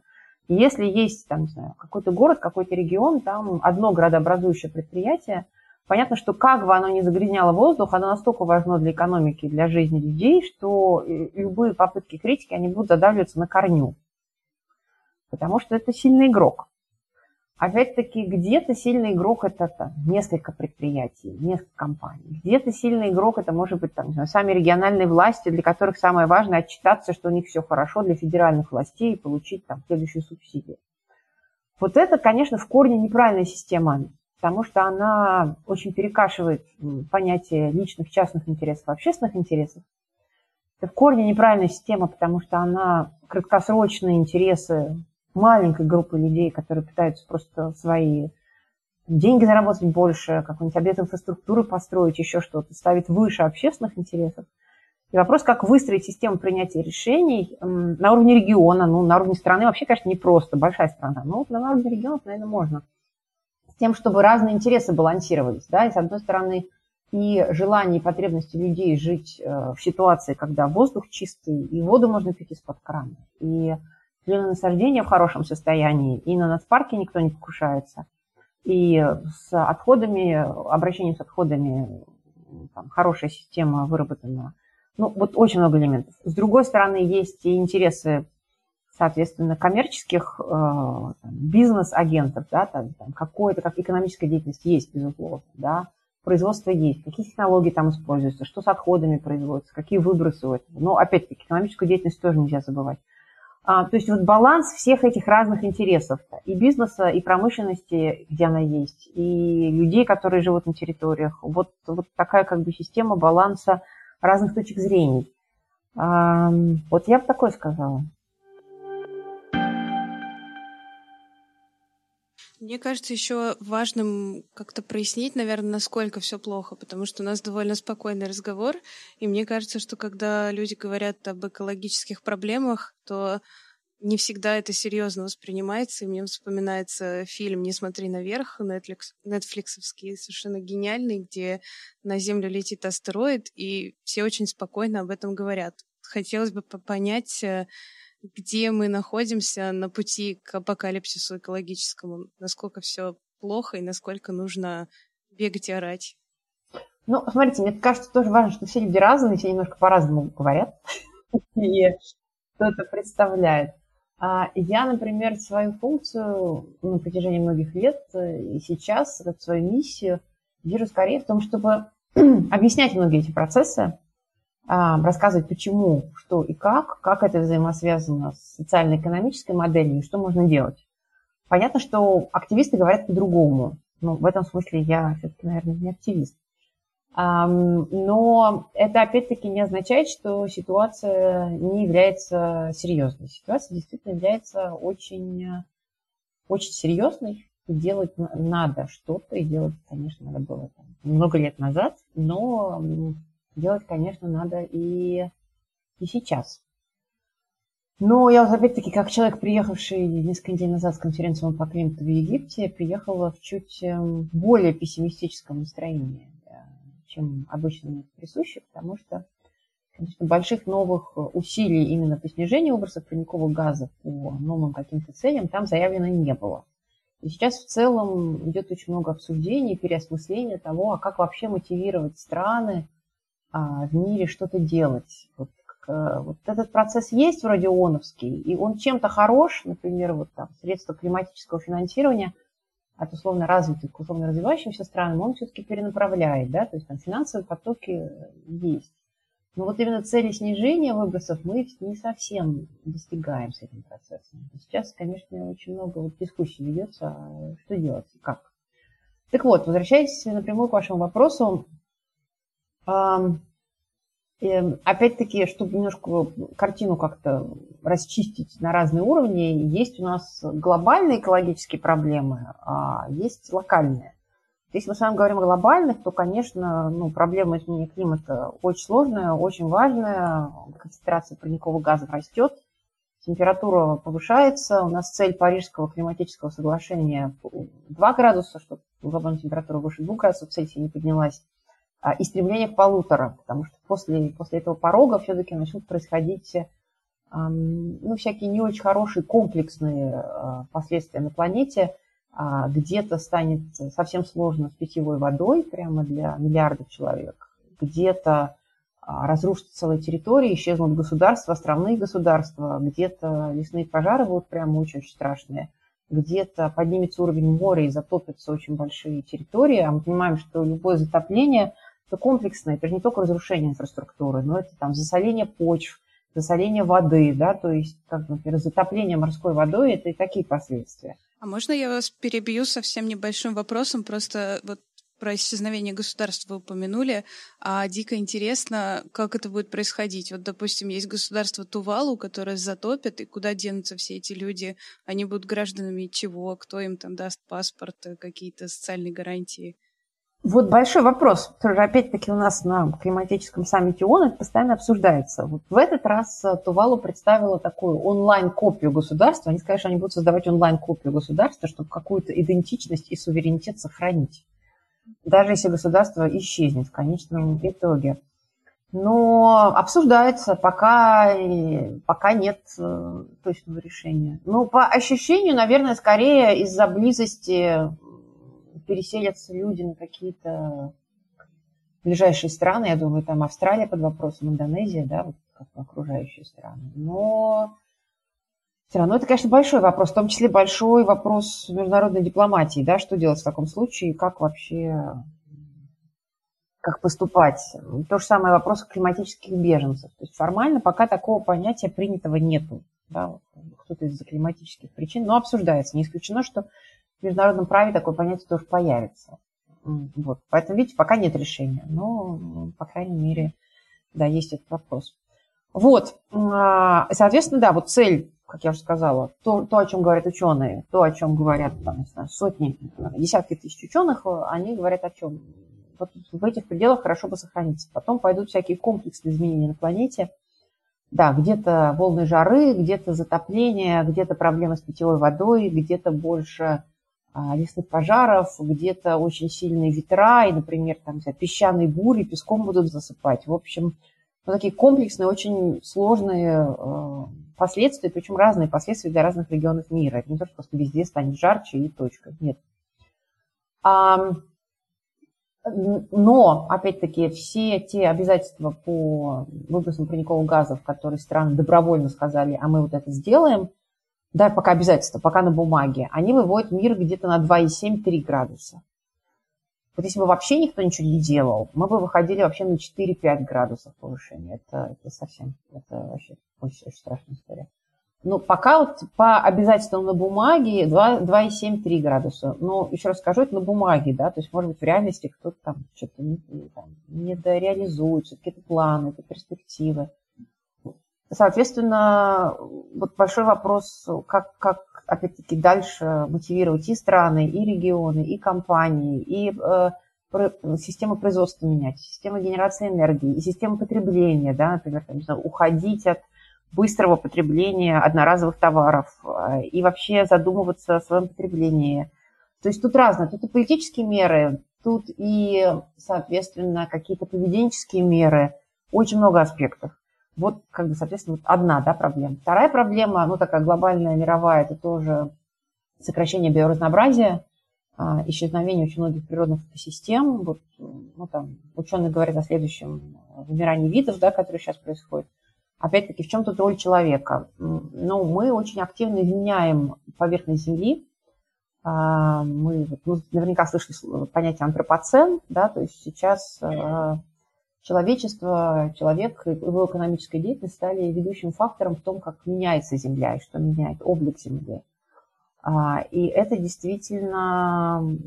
если есть там, не знаю, какой-то город, какой-то регион, там одно градообразующее предприятие, понятно, что как бы оно ни загрязняло воздух, оно настолько важно для экономики, для жизни людей, что любые попытки критики, они будут задавливаться на корню. Потому что это сильный игрок. Опять-таки, где-то сильный игрок это, несколько предприятий, несколько компаний. Где-то сильный игрок это может быть там, сами региональные власти, для которых самое важное отчитаться, что у них все хорошо для федеральных властей и получить там следующую субсидию. Вот это, конечно, в корне неправильная система, потому что она очень перекашивает понятие личных, частных интересов, общественных интересов. Это в корне неправильная система, потому что она краткосрочные интересы маленькой группы людей, которые пытаются просто свои деньги заработать больше, какой-нибудь объект инфраструктуры построить, еще что-то, ставить выше общественных интересов. И вопрос, как выстроить систему принятия решений на уровне региона, ну, на уровне страны вообще, конечно, не просто, большая страна, но на уровне регионов, наверное, можно. С тем, чтобы разные интересы балансировались, да, и с одной стороны, и желание и потребности людей жить э, в ситуации, когда воздух чистый, и воду можно пить из-под крана, и насаждение в хорошем состоянии, и на нацпарке никто не покушается, и с отходами, обращением с отходами там, хорошая система выработана. Ну, вот очень много элементов. С другой стороны, есть и интересы, соответственно, коммерческих э, бизнес-агентов, да, там, там какое-то, как экономическая деятельность есть, безусловно, да, производство есть, какие технологии там используются, что с отходами производится, какие выбросы у этого. Но, опять-таки, экономическую деятельность тоже нельзя забывать. А, то есть вот баланс всех этих разных интересов и бизнеса, и промышленности, где она есть, и людей, которые живут на территориях. Вот, вот такая как бы система баланса разных точек зрения. Вот я бы такое сказала. Мне кажется, еще важным как-то прояснить, наверное, насколько все плохо, потому что у нас довольно спокойный разговор, и мне кажется, что когда люди говорят об экологических проблемах, то не всегда это серьезно воспринимается, и мне вспоминается фильм «Не смотри наверх», Netflix, нетфликсовский, совершенно гениальный, где на Землю летит астероид, и все очень спокойно об этом говорят. Хотелось бы понять, э, где мы находимся на пути к апокалипсису экологическому, насколько все плохо и насколько нужно бегать и орать. Ну, смотрите, мне кажется, тоже важно, что все люди разные, все немножко по-разному говорят [LAUGHS] и что-то представляет. А я, например, свою функцию на протяжении многих лет э, и сейчас, свою миссию, вижу скорее в том, чтобы [CLEARS THROAT] объяснять многие эти процессы, рассказывать, почему, что и как, как это взаимосвязано с социально-экономической моделью и что можно делать. Понятно, что активисты говорят по-другому. Ну, в этом смысле я все-таки, наверное, не активист. Но это, опять-таки, не означает, что ситуация не является серьезной. Ситуация действительно является очень, очень серьезной. Делать надо что-то, и делать, конечно, надо было там, много лет назад, но делать, конечно, надо и, и сейчас. Но я вот опять-таки, как человек, приехавший несколько недель назад с конференции по климату в Египте, приехала в чуть эм, более пессимистическом настроении, э, чем обычно мне присуще, потому что, конечно, больших новых усилий именно по снижению выбросов парниковых газов по новым каким-то целям там заявлено не было. И сейчас в целом идет очень много обсуждений, переосмысления того, а как вообще мотивировать страны в мире что-то делать. Вот, вот этот процесс есть вроде ООНовский, и он чем-то хорош, например, вот там средства климатического финансирования от условно развитых к условно развивающимся странам, он все-таки перенаправляет, да, то есть там финансовые потоки есть. Но вот именно цели снижения выбросов мы не совсем достигаем с этим процессом. Сейчас, конечно, очень много вот дискуссий ведется, а что делать как. Так вот, возвращаясь напрямую к вашему вопросу, опять-таки, чтобы немножко картину как-то расчистить на разные уровни, есть у нас глобальные экологические проблемы, а есть локальные. Если мы с вами говорим о глобальных, то, конечно, ну, проблема изменения климата очень сложная, очень важная. Концентрация парниковых газов растет, температура повышается. У нас цель Парижского климатического соглашения 2 градуса, чтобы глобальная температура выше 2 градусов Цельсия не поднялась. А, и стремление к полутора, потому что после, после этого порога все-таки начнут происходить ну, всякие не очень хорошие комплексные а, последствия на планете. А, где-то станет совсем сложно с питьевой водой прямо для миллиардов человек, где-то разрушатся целые территории, исчезнут государства, островные государства, где-то лесные пожары будут прямо очень-очень страшные, где-то поднимется уровень моря и затопятся очень большие территории. А мы понимаем, что любое затопление – это комплексно, это же не только разрушение инфраструктуры, но это там засоление почв, засоление воды, да, то есть, как, например, затопление морской водой, это и такие последствия. А можно я вас перебью совсем небольшим вопросом? Просто вот про исчезновение государства вы упомянули, а дико интересно, как это будет происходить. Вот, допустим, есть государство Тувалу, которое затопит, и куда денутся все эти люди? Они будут гражданами чего? Кто им там даст паспорт, какие-то социальные гарантии? Вот большой вопрос, который опять-таки у нас на климатическом саммите ООН это постоянно обсуждается. Вот в этот раз э, Тувалу представила такую онлайн-копию государства. Они сказали, что они будут создавать онлайн-копию государства, чтобы какую-то идентичность и суверенитет сохранить. Даже если государство исчезнет в конечном итоге. Но обсуждается, пока, пока нет э, точного решения. Ну, по ощущению, наверное, скорее из-за близости переселятся люди на какие-то ближайшие страны, я думаю, там Австралия под вопросом, Индонезия, да, вот как окружающие страны. Но все равно это, конечно, большой вопрос, в том числе большой вопрос международной дипломатии, да, что делать в таком случае, как вообще, как поступать. То же самое вопрос климатических беженцев. То есть формально пока такого понятия принятого нету. Да, кто-то из-за климатических причин, но обсуждается. Не исключено, что в международном праве такое понятие тоже появится. Вот. Поэтому, видите, пока нет решения. Но, по крайней мере, да, есть этот вопрос. Вот, а, соответственно, да, вот цель, как я уже сказала, то, то о чем говорят ученые, то, о чем говорят там, не знаю, сотни, десятки тысяч ученых, они говорят о чем? Вот в этих пределах хорошо бы сохраниться. Потом пойдут всякие комплексные изменения на планете. Да, где-то волны жары, где-то затопление, где-то проблемы с питьевой водой, где-то больше лесных пожаров, где-то очень сильные ветра, и, например, там песчаные бури песком будут засыпать. В общем, ну, такие комплексные, очень сложные э, последствия, причем разные последствия для разных регионов мира. Это не то, что просто везде станет жарче и точка. Нет. А, но, опять-таки, все те обязательства по выбросам парниковых газов, которые страны добровольно сказали, а мы вот это сделаем – да, пока обязательства, пока на бумаге, они выводят мир где-то на 2,7-3 градуса. Вот если бы вообще никто ничего не делал, мы бы выходили вообще на 4-5 градусов повышения. Это, это совсем, это вообще очень, очень страшная история. Ну, пока вот по обязательствам на бумаге 2,7-3 градуса. Но еще раз скажу, это на бумаге, да, то есть, может быть, в реальности кто-то там что-то не, там, не дореализует, все-таки это планы, это перспективы. Соответственно, вот большой вопрос, как, как опять-таки, дальше мотивировать и страны, и регионы, и компании, и э, систему производства менять, систему генерации энергии, и систему потребления, да, например, там, знаю, уходить от быстрого потребления одноразовых товаров э, и вообще задумываться о своем потреблении. То есть тут разное, тут и политические меры, тут и, соответственно, какие-то поведенческие меры, очень много аспектов. Вот, как бы, соответственно, вот одна да, проблема. Вторая проблема, ну, такая глобальная, мировая, это тоже сокращение биоразнообразия, а, исчезновение очень многих природных экосистем. Вот, ну, там, ученые говорят о следующем вымирании видов, да, которое сейчас происходит. Опять-таки, в чем тут роль человека? Ну, мы очень активно изменяем поверхность Земли. А, мы, ну, наверняка слышали понятие антропоцен, да, то есть сейчас а, человечество, человек его экономическая деятельность стали ведущим фактором в том, как меняется Земля и что меняет облик Земли. А, и это действительно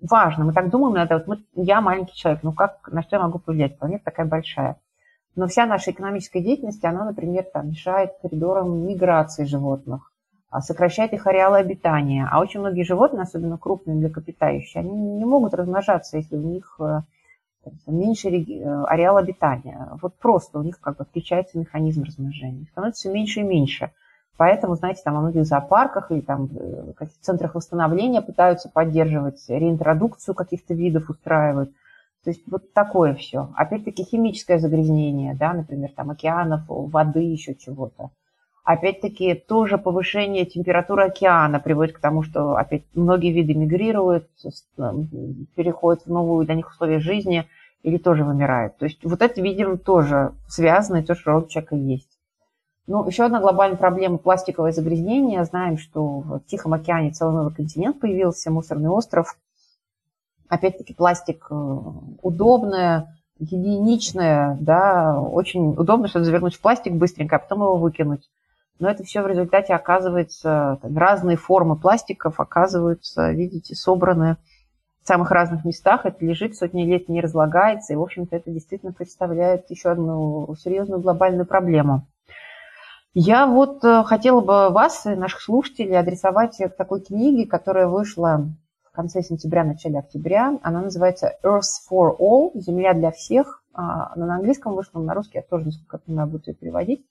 важно. Мы так думаем, надо, вот мы, я маленький человек, ну как, на что я могу повлиять? Планета такая большая. Но вся наша экономическая деятельность, она, например, там, мешает коридорам миграции животных, а, сокращает их ареалы обитания. А очень многие животные, особенно крупные млекопитающие, они не могут размножаться, если у них э, меньше э, ареал обитания. Вот просто у них как бы включается механизм размножения. Становится все меньше и меньше. Поэтому, знаете, там во многих зоопарках или там в э, центрах восстановления пытаются поддерживать реинтродукцию каких-то видов, устраивают. То есть вот такое все. Опять-таки химическое загрязнение, да, например, там океанов, воды, еще чего-то. Опять-таки тоже повышение температуры океана приводит к тому, что опять многие виды мигрируют, переходят в новые для них условия жизни или тоже вымирают. То есть вот это, видимо, тоже связано, и тоже роль человека есть. Ну, еще одна глобальная проблема – пластиковое загрязнение. Знаем, что в Тихом океане целый новый континент появился, мусорный остров. Опять-таки пластик э, удобное, единичное, да, очень удобно что-то завернуть в пластик быстренько, а потом его выкинуть. Но это все в результате оказывается, там, разные формы пластиков оказываются, видите, собраны в самых разных местах, это лежит сотни лет, не разлагается, и, в общем-то, это действительно представляет еще одну серьезную глобальную проблему. Я вот э, хотела бы вас и наших слушателей адресовать к такой книге, которая вышла в конце сентября, начале октября. Она называется Earth for All, Земля для всех. А, она на английском вышла, на русский я тоже, насколько я понимаю, буду ее переводить.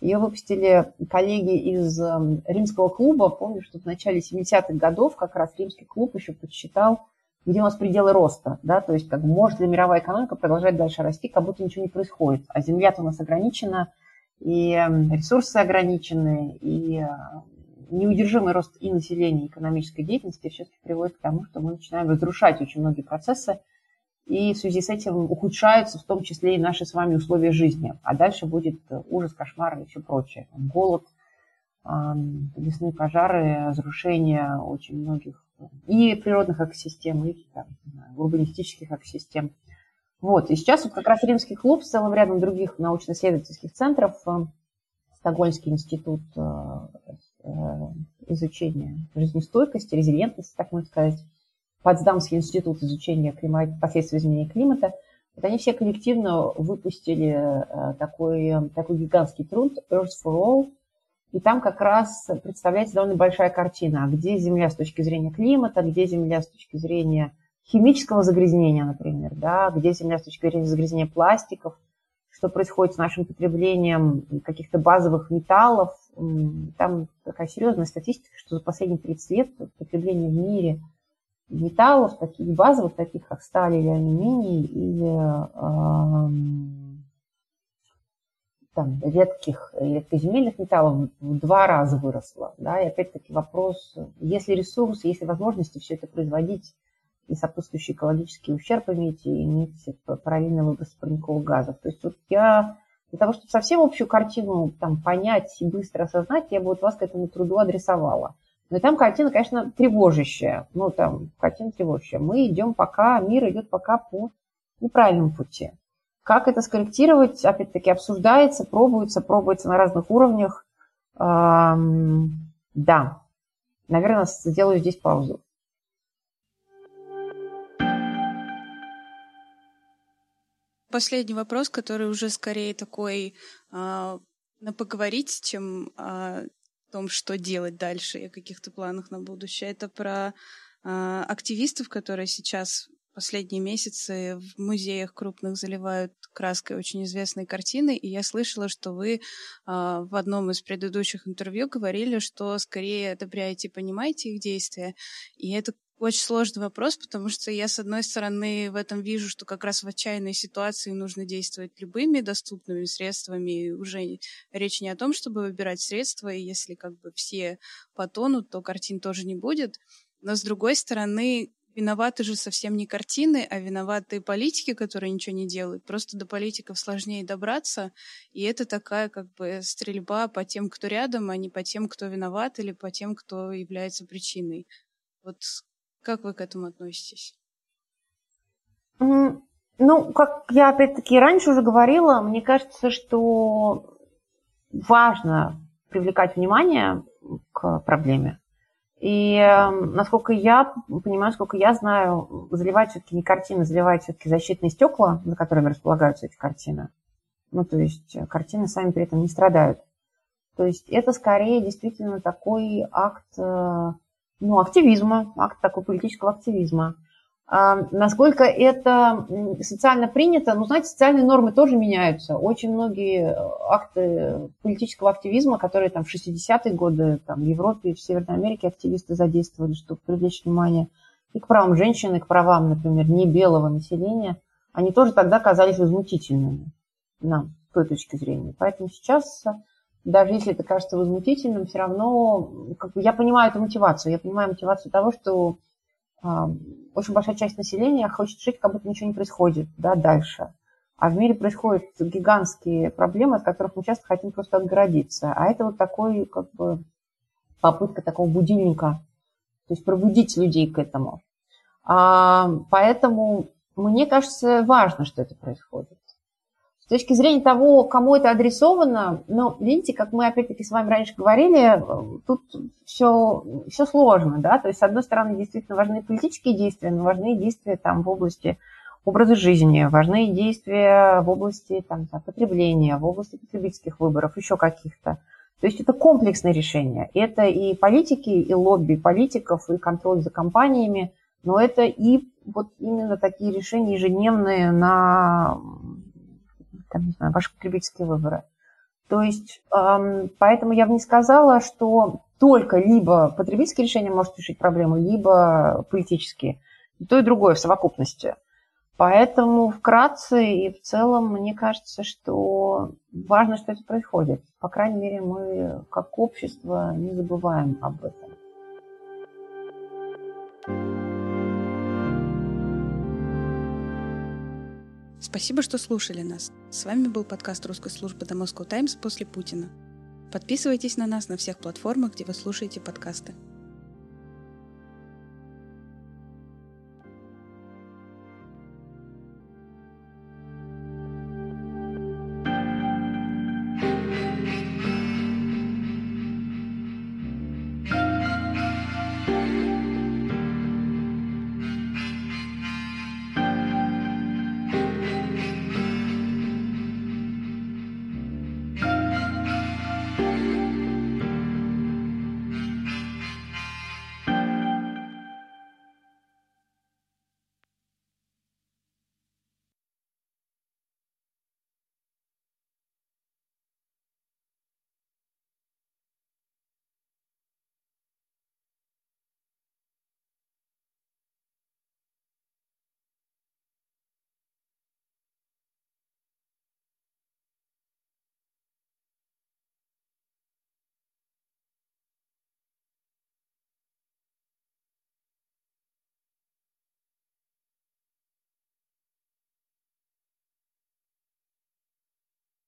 Ее выпустили коллеги из эм, римского клуба. Помню, что в начале 70-х годов как раз римский клуб еще подсчитал, где у нас пределы роста. Да? То есть как может ли мировая экономика продолжать дальше расти, как будто ничего не происходит. А земля-то у нас ограничена – и эм, ресурсы ограничены, и э, неудержимый рост и населения, и экономической деятельности все-таки приводит к тому, что мы начинаем разрушать очень многие процессы, и в связи с этим ухудшаются в том числе и наши с вами условия жизни. А дальше будет ужас, кошмар и все прочее. Голод, лесные пожары, разрушение очень многих и природных экосистем, и там, урбанистических экосистем. Вот, и сейчас вот как раз Римский клуб с целым рядом других научно-исследовательских центров, э, Стокгольмский институт э, э, изучения жизнестойкости, резилиентности, так можно сказать, Потсдамский институт изучения климата, последствий изменения климата, вот они все коллективно выпустили такой, такой гигантский труд Earth for All, и там как раз представляется довольно большая картина, где Земля с точки зрения климата, где Земля с точки зрения химического загрязнения, например, да, где Земля с точки зрения загрязнения пластиков, что происходит с нашим потреблением каких-то базовых металлов. Там такая серьезная статистика, что за последние 30 лет потребление в мире металлов, таких базовых, таких как сталь или алюминий, или там, редких редкоземельных металлов в два раза выросло. Да? И опять-таки вопрос, есть ли ресурсы, есть ли возможности все это производить и сопутствующий экологический ущерб иметь, и иметь параллельный выброс парниковых газов. То есть вот я для того, чтобы совсем общую картину там, понять и быстро осознать, я бы вот вас к этому труду адресовала. Но там картина, конечно, тревожащая. Ну, там картина тревожащая. Мы идем пока, мир идет пока по неправильному пути. Как это скорректировать, опять-таки, обсуждается, пробуется, пробуется на разных уровнях. Эм, да, наверное, сделаю здесь паузу. последний вопрос, который уже скорее такой а, на поговорить, чем а, том, что делать дальше и о каких-то планах на будущее. Это про а, активистов, которые сейчас последние месяцы в музеях крупных заливают краской очень известные картины, и я слышала, что вы а, в одном из предыдущих интервью говорили, что скорее одобряете и понимаете их действия, и это очень сложный вопрос, потому что я, с одной стороны, в этом вижу, что как раз в отчаянной ситуации нужно действовать любыми доступными средствами. И уже речь не о том, чтобы выбирать средства, и если как бы все потонут, то картин тоже не будет. Но, с другой стороны, виноваты же совсем не картины, а виноваты политики, которые ничего не делают. Просто до политиков сложнее добраться, и это такая как бы стрельба по тем, кто рядом, а не по тем, кто виноват, или по тем, кто является причиной. Вот как вы к этому относитесь? Ну, как я опять-таки раньше уже говорила, мне кажется, что важно привлекать внимание к проблеме. И эм, насколько я понимаю, насколько я знаю, заливать все-таки не картины, заливать все-таки защитные стекла, на которыми располагаются эти картины. Ну, то есть картины сами при этом не страдают. То есть это скорее действительно такой акт э, ну, активизма, акт такой политического активизма. А, насколько это социально принято, ну, знаете, социальные нормы тоже меняются. Очень многие э, акты политического активизма, которые там в 60-е годы там, в Европе и в Северной Америке активисты задействовали, чтобы привлечь внимание и к правам женщин, и к правам, например, не белого населения, они тоже тогда казались возмутительными нам, с той точки зрения. Поэтому сейчас даже если это кажется возмутительным, все равно как я понимаю эту мотивацию. Я понимаю мотивацию того, что э, очень большая часть населения хочет жить, как будто ничего не происходит да, дальше. А в мире происходят гигантские проблемы, от которых мы часто хотим просто отгородиться. А это вот такой, как бы, попытка такого будильника, то есть пробудить людей к этому. А, поэтому мне кажется важно, что это происходит. С точки зрения того, кому это адресовано, ну, видите, как мы опять-таки с вами раньше говорили, тут все, все сложно, да, то есть, с одной стороны, действительно важны политические действия, но важны действия там в области образа жизни, важны действия в области там, потребления, в области потребительских выборов, еще каких-то. То есть это комплексное решение. Это и политики, и лобби политиков, и контроль за компаниями, но это и вот именно такие решения ежедневные на там, не знаю, ваши потребительские выборы. То есть, поэтому я бы не сказала, что только либо потребительские решения может решить проблему, либо политические. И то, и другое в совокупности. Поэтому вкратце и в целом мне кажется, что важно, что это происходит. По крайней мере, мы как общество не забываем об этом. Спасибо, что слушали нас. С вами был подкаст русской службы The Moscow Times после Путина. Подписывайтесь на нас на всех платформах, где вы слушаете подкасты.